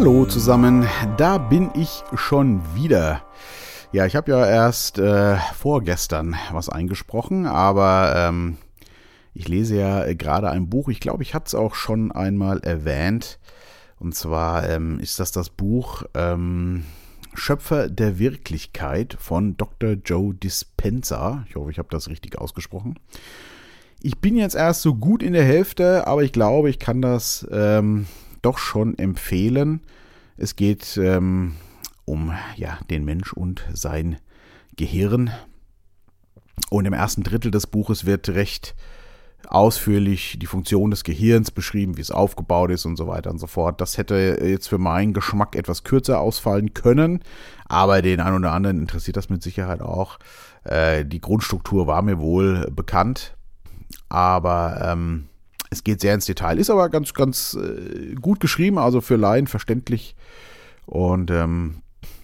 Hallo zusammen, da bin ich schon wieder. Ja, ich habe ja erst äh, vorgestern was eingesprochen, aber ähm, ich lese ja gerade ein Buch. Ich glaube, ich hatte es auch schon einmal erwähnt. Und zwar ähm, ist das das Buch ähm, Schöpfer der Wirklichkeit von Dr. Joe Dispenza. Ich hoffe, ich habe das richtig ausgesprochen. Ich bin jetzt erst so gut in der Hälfte, aber ich glaube, ich kann das ähm, doch schon empfehlen. Es geht ähm, um ja, den Mensch und sein Gehirn. Und im ersten Drittel des Buches wird recht ausführlich die Funktion des Gehirns beschrieben, wie es aufgebaut ist und so weiter und so fort. Das hätte jetzt für meinen Geschmack etwas kürzer ausfallen können, aber den einen oder anderen interessiert das mit Sicherheit auch. Äh, die Grundstruktur war mir wohl bekannt, aber ähm, es geht sehr ins Detail, ist aber ganz, ganz äh, gut geschrieben, also für Laien verständlich. Und ähm,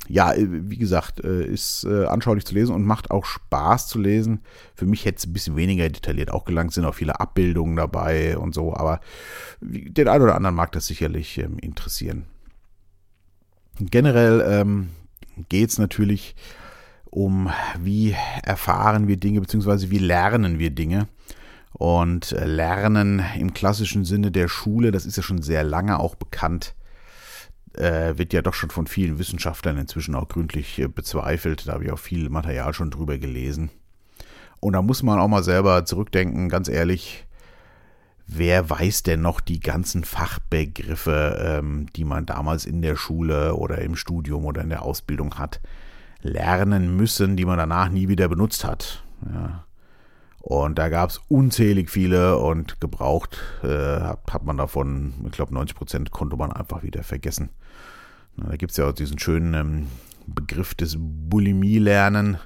ja, äh, wie gesagt, äh, ist äh, anschaulich zu lesen und macht auch Spaß zu lesen. Für mich hätte es ein bisschen weniger detailliert auch gelangt, sind auch viele Abbildungen dabei und so, aber den einen oder anderen mag das sicherlich ähm, interessieren. Generell ähm, geht es natürlich um, wie erfahren wir Dinge, beziehungsweise wie lernen wir Dinge. Und Lernen im klassischen Sinne der Schule, das ist ja schon sehr lange auch bekannt, äh, wird ja doch schon von vielen Wissenschaftlern inzwischen auch gründlich äh, bezweifelt. Da habe ich auch viel Material schon drüber gelesen. Und da muss man auch mal selber zurückdenken, ganz ehrlich, wer weiß denn noch die ganzen Fachbegriffe, ähm, die man damals in der Schule oder im Studium oder in der Ausbildung hat, lernen müssen, die man danach nie wieder benutzt hat. Ja. Und da gab es unzählig viele und gebraucht äh, hat, hat, man davon, ich glaube 90 Prozent konnte man einfach wieder vergessen. Na, da gibt es ja auch diesen schönen ähm, Begriff des Bulimie-Lernen,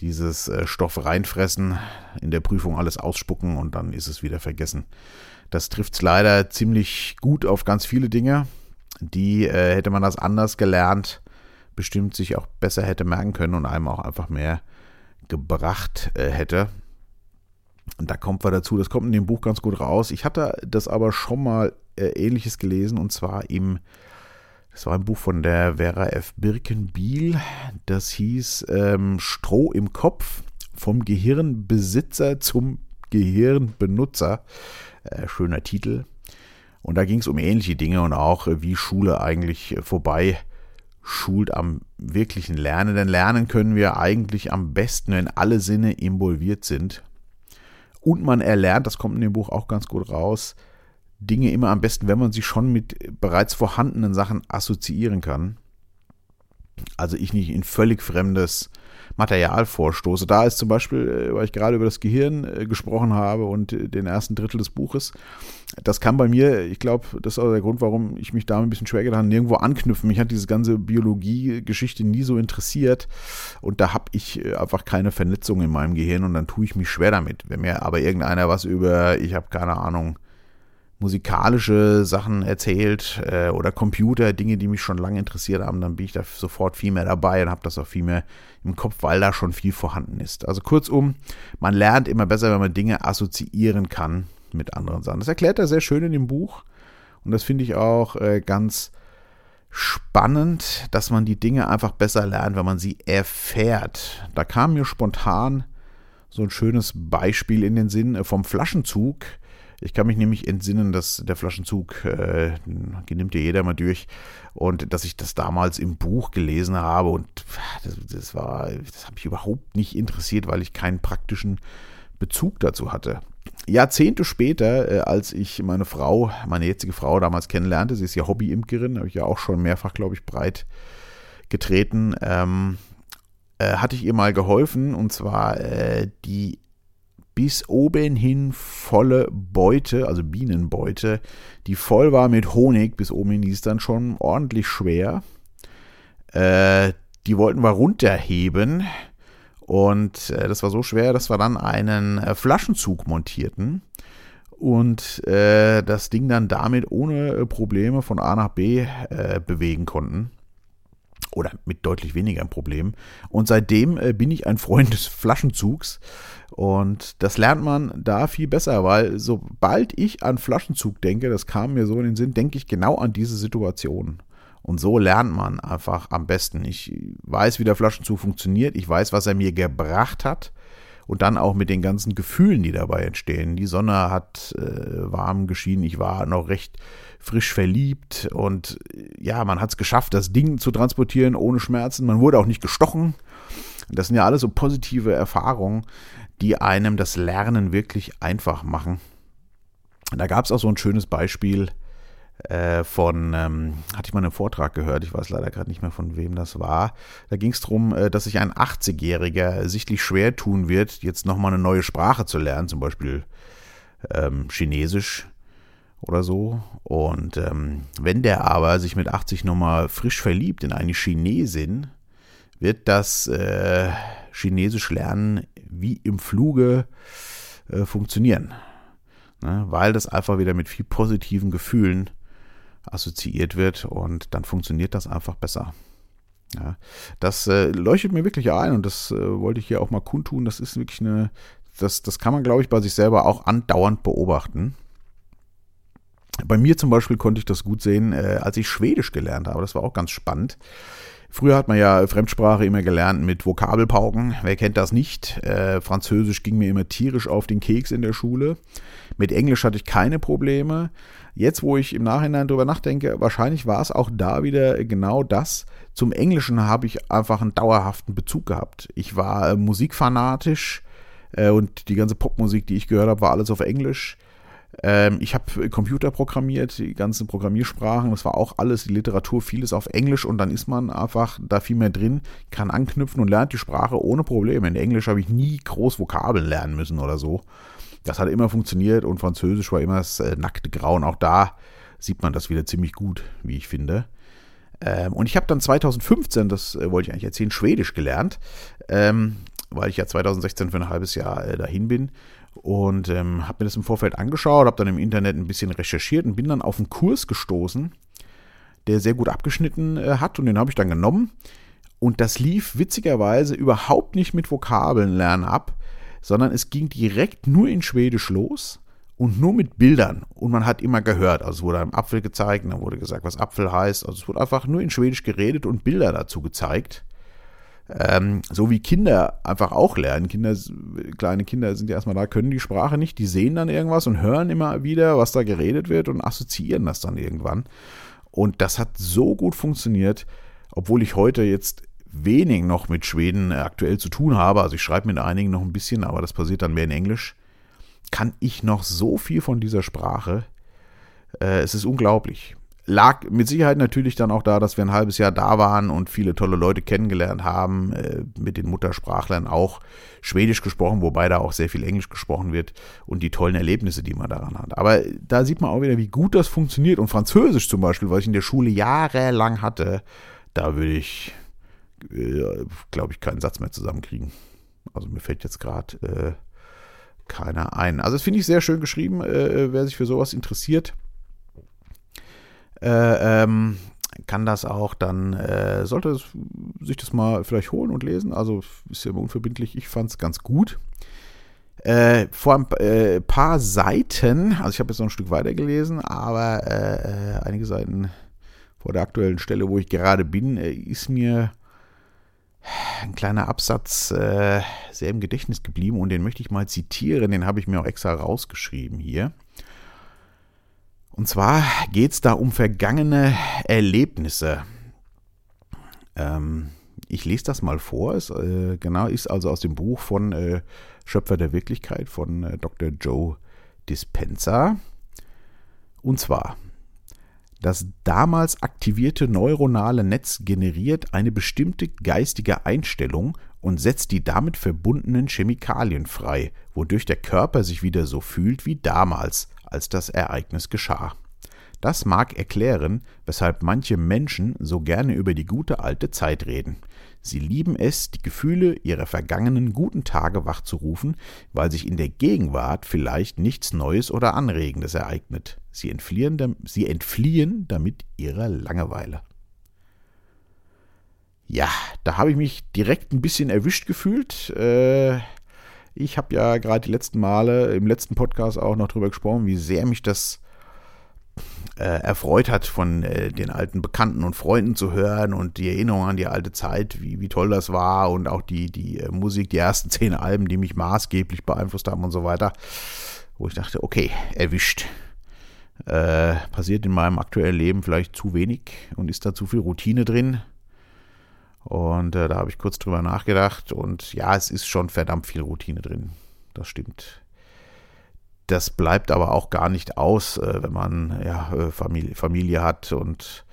dieses äh, Stoff reinfressen, in der Prüfung alles ausspucken und dann ist es wieder vergessen. Das trifft leider ziemlich gut auf ganz viele Dinge, die äh, hätte man das anders gelernt, bestimmt sich auch besser hätte merken können und einem auch einfach mehr gebracht äh, hätte. Und da kommt wir dazu, das kommt in dem Buch ganz gut raus. Ich hatte das aber schon mal äh, ähnliches gelesen und zwar im, das war ein Buch von der Vera F. Birkenbiel, das hieß ähm, Stroh im Kopf vom Gehirnbesitzer zum Gehirnbenutzer. Äh, schöner Titel. Und da ging es um ähnliche Dinge und auch, äh, wie Schule eigentlich äh, vorbei schult am wirklichen Lernen. Denn lernen können wir eigentlich am besten, wenn alle Sinne involviert sind. Und man erlernt, das kommt in dem Buch auch ganz gut raus, Dinge immer am besten, wenn man sie schon mit bereits vorhandenen Sachen assoziieren kann. Also ich nicht in völlig fremdes Material vorstoße. Da ist zum Beispiel, äh, weil ich gerade über das Gehirn äh, gesprochen habe und äh, den ersten Drittel des Buches, das kann bei mir, ich glaube, das ist auch der Grund, warum ich mich da ein bisschen schwer getan habe, nirgendwo anknüpfen. Mich hat diese ganze Biologie-Geschichte nie so interessiert und da habe ich einfach keine Vernetzung in meinem Gehirn und dann tue ich mich schwer damit. Wenn mir aber irgendeiner was über, ich habe keine Ahnung, musikalische Sachen erzählt äh, oder Computer, Dinge, die mich schon lange interessiert haben, dann bin ich da sofort viel mehr dabei und habe das auch viel mehr im Kopf, weil da schon viel vorhanden ist. Also kurzum, man lernt immer besser, wenn man Dinge assoziieren kann mit anderen Sachen. Das erklärt er sehr schön in dem Buch und das finde ich auch äh, ganz spannend, dass man die Dinge einfach besser lernt, wenn man sie erfährt. Da kam mir spontan so ein schönes Beispiel in den Sinn äh, vom Flaschenzug ich kann mich nämlich entsinnen, dass der Flaschenzug, äh, nimmt ja jeder mal durch, und dass ich das damals im Buch gelesen habe und das, das war, das hat mich überhaupt nicht interessiert, weil ich keinen praktischen Bezug dazu hatte. Jahrzehnte später, äh, als ich meine Frau, meine jetzige Frau damals kennenlernte, sie ist ja Hobbyimkerin, habe ich ja auch schon mehrfach, glaube ich, breit getreten, ähm, äh, hatte ich ihr mal geholfen und zwar äh, die bis oben hin volle Beute, also Bienenbeute, die voll war mit Honig. Bis oben hin, die ist dann schon ordentlich schwer. Äh, die wollten wir runterheben. Und äh, das war so schwer, dass wir dann einen äh, Flaschenzug montierten und äh, das Ding dann damit ohne äh, Probleme von A nach B äh, bewegen konnten oder mit deutlich weniger Problemen. Und seitdem äh, bin ich ein Freund des Flaschenzugs. Und das lernt man da viel besser, weil sobald ich an Flaschenzug denke, das kam mir so in den Sinn, denke ich genau an diese Situation. Und so lernt man einfach am besten. Ich weiß, wie der Flaschenzug funktioniert. Ich weiß, was er mir gebracht hat. Und dann auch mit den ganzen Gefühlen, die dabei entstehen. Die Sonne hat äh, warm geschienen. Ich war noch recht frisch verliebt. Und ja, man hat es geschafft, das Ding zu transportieren ohne Schmerzen. Man wurde auch nicht gestochen. Das sind ja alles so positive Erfahrungen, die einem das Lernen wirklich einfach machen. Da gab es auch so ein schönes Beispiel äh, von, ähm, hatte ich mal einen Vortrag gehört, ich weiß leider gerade nicht mehr von wem das war. Da ging es darum, äh, dass sich ein 80-Jähriger sichtlich schwer tun wird, jetzt nochmal eine neue Sprache zu lernen, zum Beispiel ähm, Chinesisch oder so. Und ähm, wenn der aber sich mit 80 nochmal frisch verliebt in eine Chinesin, wird das äh, Chinesisch lernen wie im Fluge äh, funktionieren. Ne? Weil das einfach wieder mit viel positiven Gefühlen assoziiert wird und dann funktioniert das einfach besser. Ja, das äh, leuchtet mir wirklich ein und das äh, wollte ich hier auch mal kundtun. Das ist wirklich eine, das, das kann man, glaube ich, bei sich selber auch andauernd beobachten. Bei mir zum Beispiel konnte ich das gut sehen, äh, als ich Schwedisch gelernt habe. Das war auch ganz spannend. Früher hat man ja Fremdsprache immer gelernt mit Vokabelpauken. Wer kennt das nicht? Äh, Französisch ging mir immer tierisch auf den Keks in der Schule. Mit Englisch hatte ich keine Probleme. Jetzt, wo ich im Nachhinein drüber nachdenke, wahrscheinlich war es auch da wieder genau das. Zum Englischen habe ich einfach einen dauerhaften Bezug gehabt. Ich war äh, musikfanatisch äh, und die ganze Popmusik, die ich gehört habe, war alles auf Englisch. Ähm, ich habe Computer programmiert, die ganzen Programmiersprachen, das war auch alles, die Literatur, vieles auf Englisch und dann ist man einfach da viel mehr drin, kann anknüpfen und lernt die Sprache ohne Probleme. In Englisch habe ich nie groß Vokabeln lernen müssen oder so. Das hat immer funktioniert und Französisch war immer das äh, nackte Grauen. Auch da sieht man das wieder ziemlich gut, wie ich finde. Ähm, und ich habe dann 2015, das äh, wollte ich eigentlich erzählen, Schwedisch gelernt, ähm, weil ich ja 2016 für ein halbes Jahr äh, dahin bin. Und ähm, habe mir das im Vorfeld angeschaut, habe dann im Internet ein bisschen recherchiert und bin dann auf einen Kurs gestoßen, der sehr gut abgeschnitten äh, hat und den habe ich dann genommen. Und das lief witzigerweise überhaupt nicht mit Vokabeln lernen ab, sondern es ging direkt nur in Schwedisch los und nur mit Bildern. Und man hat immer gehört, also es wurde einem Apfel gezeigt, und dann wurde gesagt, was Apfel heißt. Also es wurde einfach nur in Schwedisch geredet und Bilder dazu gezeigt. Ähm, so wie Kinder einfach auch lernen. Kinder, kleine Kinder sind ja erstmal da, können die Sprache nicht, die sehen dann irgendwas und hören immer wieder, was da geredet wird und assoziieren das dann irgendwann. Und das hat so gut funktioniert, obwohl ich heute jetzt wenig noch mit Schweden aktuell zu tun habe, also ich schreibe mit einigen noch ein bisschen, aber das passiert dann mehr in Englisch, kann ich noch so viel von dieser Sprache. Äh, es ist unglaublich. Lag mit Sicherheit natürlich dann auch da, dass wir ein halbes Jahr da waren und viele tolle Leute kennengelernt haben, äh, mit den Muttersprachlern auch Schwedisch gesprochen, wobei da auch sehr viel Englisch gesprochen wird und die tollen Erlebnisse, die man daran hat. Aber da sieht man auch wieder, wie gut das funktioniert. Und Französisch zum Beispiel, was ich in der Schule jahrelang hatte, da würde ich äh, glaube ich, keinen Satz mehr zusammenkriegen. Also mir fällt jetzt gerade äh, keiner ein. Also das finde ich sehr schön geschrieben, äh, wer sich für sowas interessiert. Äh, ähm, kann das auch dann, äh, sollte sich das mal vielleicht holen und lesen. Also ist ja immer unverbindlich. Ich fand es ganz gut. Äh, vor ein äh, paar Seiten, also ich habe jetzt noch ein Stück weiter gelesen, aber äh, einige Seiten vor der aktuellen Stelle, wo ich gerade bin, ist mir ein kleiner Absatz äh, sehr im Gedächtnis geblieben und den möchte ich mal zitieren, den habe ich mir auch extra rausgeschrieben hier. Und zwar geht es da um vergangene Erlebnisse. Ähm, ich lese das mal vor. Es äh, genau ist also aus dem Buch von äh, Schöpfer der Wirklichkeit von äh, Dr. Joe Dispenza. Und zwar, das damals aktivierte neuronale Netz generiert eine bestimmte geistige Einstellung und setzt die damit verbundenen Chemikalien frei, wodurch der Körper sich wieder so fühlt wie damals, als das Ereignis geschah. Das mag erklären, weshalb manche Menschen so gerne über die gute alte Zeit reden. Sie lieben es, die Gefühle ihrer vergangenen guten Tage wachzurufen, weil sich in der Gegenwart vielleicht nichts Neues oder Anregendes ereignet. Sie entfliehen, sie entfliehen damit ihrer Langeweile. Ja, da habe ich mich direkt ein bisschen erwischt gefühlt. Äh, ich habe ja gerade die letzten Male im letzten Podcast auch noch darüber gesprochen, wie sehr mich das äh, erfreut hat, von äh, den alten Bekannten und Freunden zu hören und die Erinnerung an die alte Zeit, wie, wie toll das war und auch die, die äh, Musik, die ersten zehn Alben, die mich maßgeblich beeinflusst haben und so weiter, wo ich dachte, okay, erwischt. Äh, passiert in meinem aktuellen Leben vielleicht zu wenig und ist da zu viel Routine drin. Und äh, da habe ich kurz drüber nachgedacht und ja, es ist schon verdammt viel Routine drin. Das stimmt. Das bleibt aber auch gar nicht aus, äh, wenn man ja, äh, Familie, Familie hat und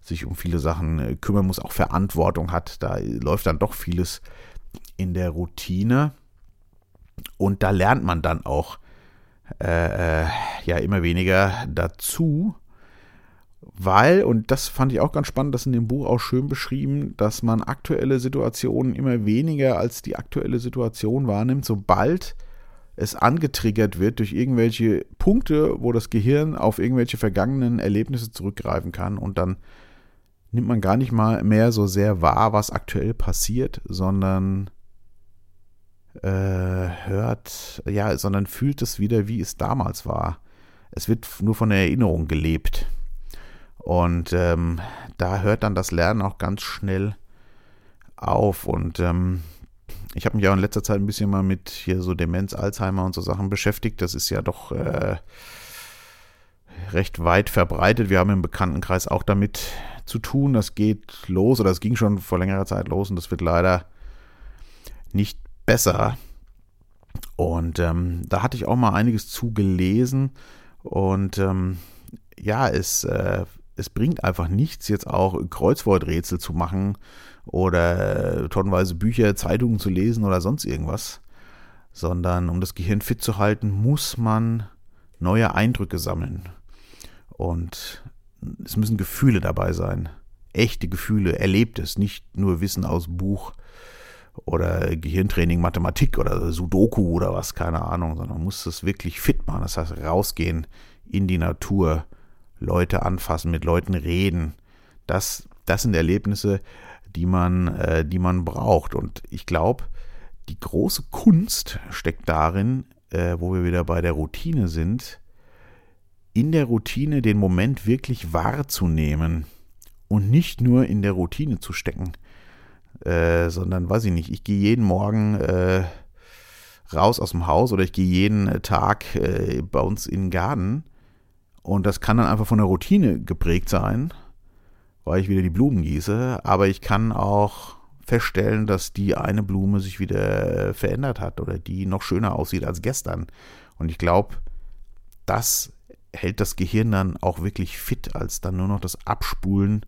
sich um viele Sachen äh, kümmern muss, auch Verantwortung hat. Da läuft dann doch vieles in der Routine. Und da lernt man dann auch äh, ja immer weniger dazu, weil, und das fand ich auch ganz spannend, das in dem Buch auch schön beschrieben, dass man aktuelle Situationen immer weniger als die aktuelle Situation wahrnimmt, sobald es angetriggert wird durch irgendwelche Punkte, wo das Gehirn auf irgendwelche vergangenen Erlebnisse zurückgreifen kann und dann nimmt man gar nicht mal mehr so sehr wahr, was aktuell passiert, sondern äh, hört, ja, sondern fühlt es wieder, wie es damals war. Es wird nur von der Erinnerung gelebt. Und ähm, da hört dann das Lernen auch ganz schnell auf. Und ähm, ich habe mich auch in letzter Zeit ein bisschen mal mit hier so Demenz, Alzheimer und so Sachen beschäftigt. Das ist ja doch äh, recht weit verbreitet. Wir haben im Bekanntenkreis auch damit zu tun. Das geht los oder es ging schon vor längerer Zeit los und das wird leider nicht besser. Und ähm, da hatte ich auch mal einiges zu gelesen. Und ähm, ja, es, äh, es bringt einfach nichts, jetzt auch Kreuzworträtsel zu machen oder tonnenweise Bücher, Zeitungen zu lesen oder sonst irgendwas, sondern um das Gehirn fit zu halten, muss man neue Eindrücke sammeln. Und es müssen Gefühle dabei sein. Echte Gefühle, Erlebtes, nicht nur Wissen aus Buch oder Gehirntraining, Mathematik oder Sudoku oder was, keine Ahnung, sondern man muss es wirklich fit machen. Das heißt, rausgehen in die Natur, Leute anfassen, mit Leuten reden. Das, das sind Erlebnisse, die man, äh, die man braucht. Und ich glaube, die große Kunst steckt darin, äh, wo wir wieder bei der Routine sind, in der Routine den Moment wirklich wahrzunehmen und nicht nur in der Routine zu stecken, äh, sondern weiß ich nicht, ich gehe jeden Morgen äh, raus aus dem Haus oder ich gehe jeden Tag äh, bei uns in den Garten und das kann dann einfach von der Routine geprägt sein weil ich wieder die Blumen gieße, aber ich kann auch feststellen, dass die eine Blume sich wieder verändert hat oder die noch schöner aussieht als gestern. Und ich glaube, das hält das Gehirn dann auch wirklich fit, als dann nur noch das Abspulen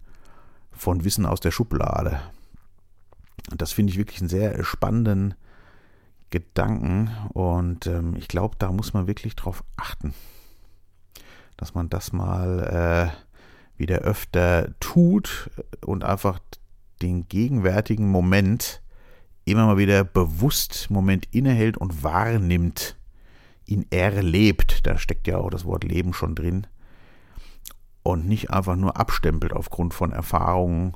von Wissen aus der Schublade. Und das finde ich wirklich einen sehr spannenden Gedanken und ähm, ich glaube, da muss man wirklich drauf achten, dass man das mal äh, wieder öfter tut und einfach den gegenwärtigen Moment immer mal wieder bewusst Moment innehält und wahrnimmt, ihn erlebt. Da steckt ja auch das Wort Leben schon drin. Und nicht einfach nur abstempelt aufgrund von Erfahrungen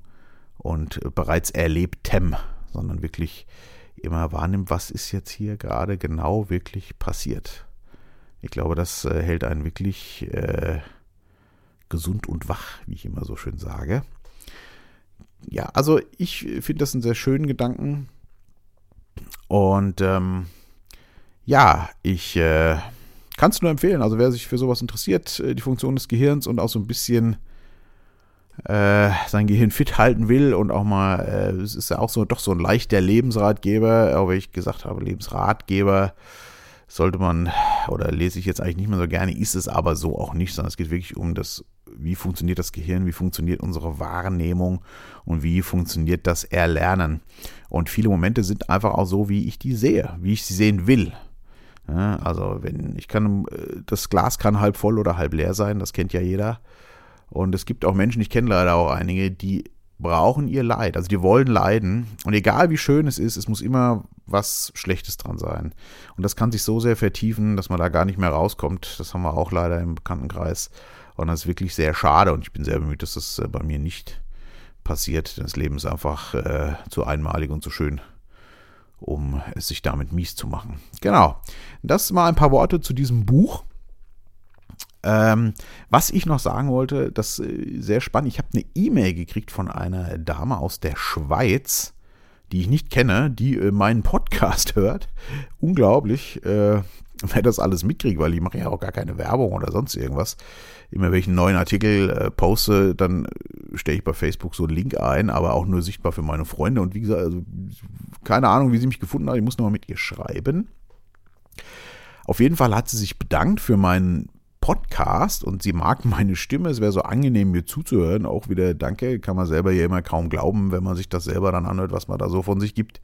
und bereits erlebtem, sondern wirklich immer wahrnimmt, was ist jetzt hier gerade genau wirklich passiert. Ich glaube, das äh, hält einen wirklich äh, gesund und wach, wie ich immer so schön sage. Ja, also ich finde das einen sehr schönen Gedanken. Und ähm, ja, ich äh, kann es nur empfehlen. Also wer sich für sowas interessiert, äh, die Funktion des Gehirns und auch so ein bisschen äh, sein Gehirn fit halten will und auch mal, äh, es ist ja auch so doch so ein leichter Lebensratgeber, auch wenn ich gesagt habe, Lebensratgeber sollte man, oder lese ich jetzt eigentlich nicht mehr so gerne, ist es aber so auch nicht, sondern es geht wirklich um das wie funktioniert das Gehirn, wie funktioniert unsere Wahrnehmung und wie funktioniert das Erlernen. Und viele Momente sind einfach auch so, wie ich die sehe, wie ich sie sehen will. Ja, also wenn ich kann, das Glas kann halb voll oder halb leer sein, das kennt ja jeder. Und es gibt auch Menschen, ich kenne leider auch einige, die brauchen ihr Leid, also die wollen leiden. Und egal wie schön es ist, es muss immer was Schlechtes dran sein. Und das kann sich so sehr vertiefen, dass man da gar nicht mehr rauskommt. Das haben wir auch leider im Bekanntenkreis. Und das ist wirklich sehr schade und ich bin sehr bemüht, dass das äh, bei mir nicht passiert, denn das Leben ist einfach äh, zu einmalig und zu schön, um es sich damit mies zu machen. Genau. Das mal ein paar Worte zu diesem Buch. Ähm, was ich noch sagen wollte, das ist äh, sehr spannend. Ich habe eine E-Mail gekriegt von einer Dame aus der Schweiz, die ich nicht kenne, die äh, meinen Podcast hört. Unglaublich, äh, wer das alles mitkriegt, weil ich mache ja auch gar keine Werbung oder sonst irgendwas. Immer wenn ich einen neuen Artikel äh, poste, dann äh, stelle ich bei Facebook so einen Link ein, aber auch nur sichtbar für meine Freunde. Und wie gesagt, also keine Ahnung, wie sie mich gefunden hat. Ich muss nochmal mit ihr schreiben. Auf jeden Fall hat sie sich bedankt für meinen Podcast und sie mag meine Stimme. Es wäre so angenehm, mir zuzuhören. Auch wieder Danke, kann man selber ja immer kaum glauben, wenn man sich das selber dann anhört, was man da so von sich gibt.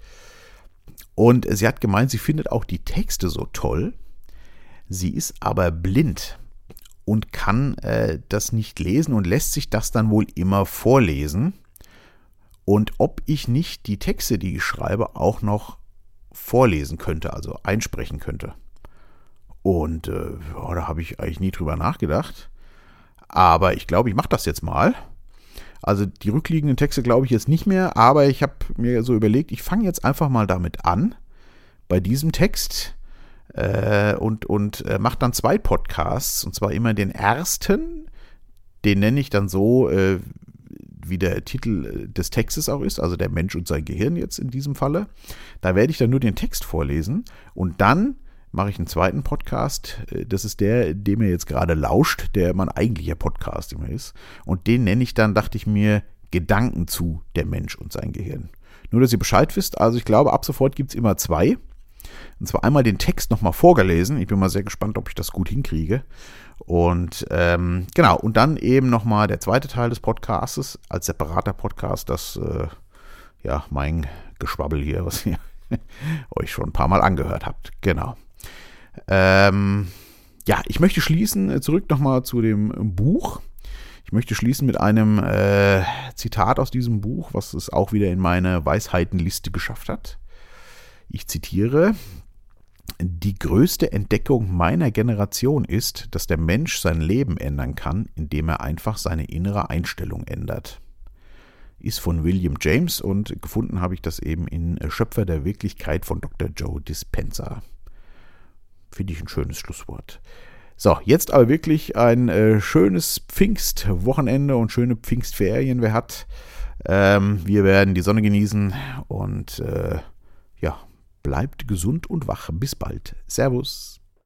Und sie hat gemeint, sie findet auch die Texte so toll. Sie ist aber blind und kann äh, das nicht lesen und lässt sich das dann wohl immer vorlesen. Und ob ich nicht die Texte, die ich schreibe, auch noch vorlesen könnte, also einsprechen könnte. Und äh, ja, da habe ich eigentlich nie drüber nachgedacht. Aber ich glaube, ich mache das jetzt mal. Also die rückliegenden Texte glaube ich jetzt nicht mehr, aber ich habe mir so überlegt, ich fange jetzt einfach mal damit an, bei diesem Text äh, und, und äh, mache dann zwei Podcasts. Und zwar immer den ersten, den nenne ich dann so, äh, wie der Titel des Textes auch ist, also der Mensch und sein Gehirn jetzt in diesem Falle. Da werde ich dann nur den Text vorlesen und dann mache ich einen zweiten Podcast. Äh, das ist der, dem ihr jetzt gerade lauscht, der mein eigentlicher Podcast immer ist. Und den nenne ich dann, dachte ich mir, Gedanken zu der Mensch und sein Gehirn. Nur, dass ihr Bescheid wisst, also ich glaube, ab sofort gibt es immer zwei. Und zwar einmal den Text nochmal vorgelesen. Ich bin mal sehr gespannt, ob ich das gut hinkriege. Und ähm, genau, und dann eben nochmal der zweite Teil des Podcastes als separater Podcast, das, äh, ja, mein Geschwabbel hier, was ihr euch schon ein paar Mal angehört habt. Genau. Ähm, ja, ich möchte schließen, äh, zurück nochmal zu dem Buch. Ich möchte schließen mit einem äh, Zitat aus diesem Buch, was es auch wieder in meine Weisheitenliste geschafft hat. Ich zitiere, die größte Entdeckung meiner Generation ist, dass der Mensch sein Leben ändern kann, indem er einfach seine innere Einstellung ändert. Ist von William James und gefunden habe ich das eben in Schöpfer der Wirklichkeit von Dr. Joe Dispenza. Finde ich ein schönes Schlusswort. So, jetzt aber wirklich ein äh, schönes Pfingstwochenende und schöne Pfingstferien, wer hat. Ähm, wir werden die Sonne genießen und äh, ja, bleibt gesund und wach. Bis bald. Servus.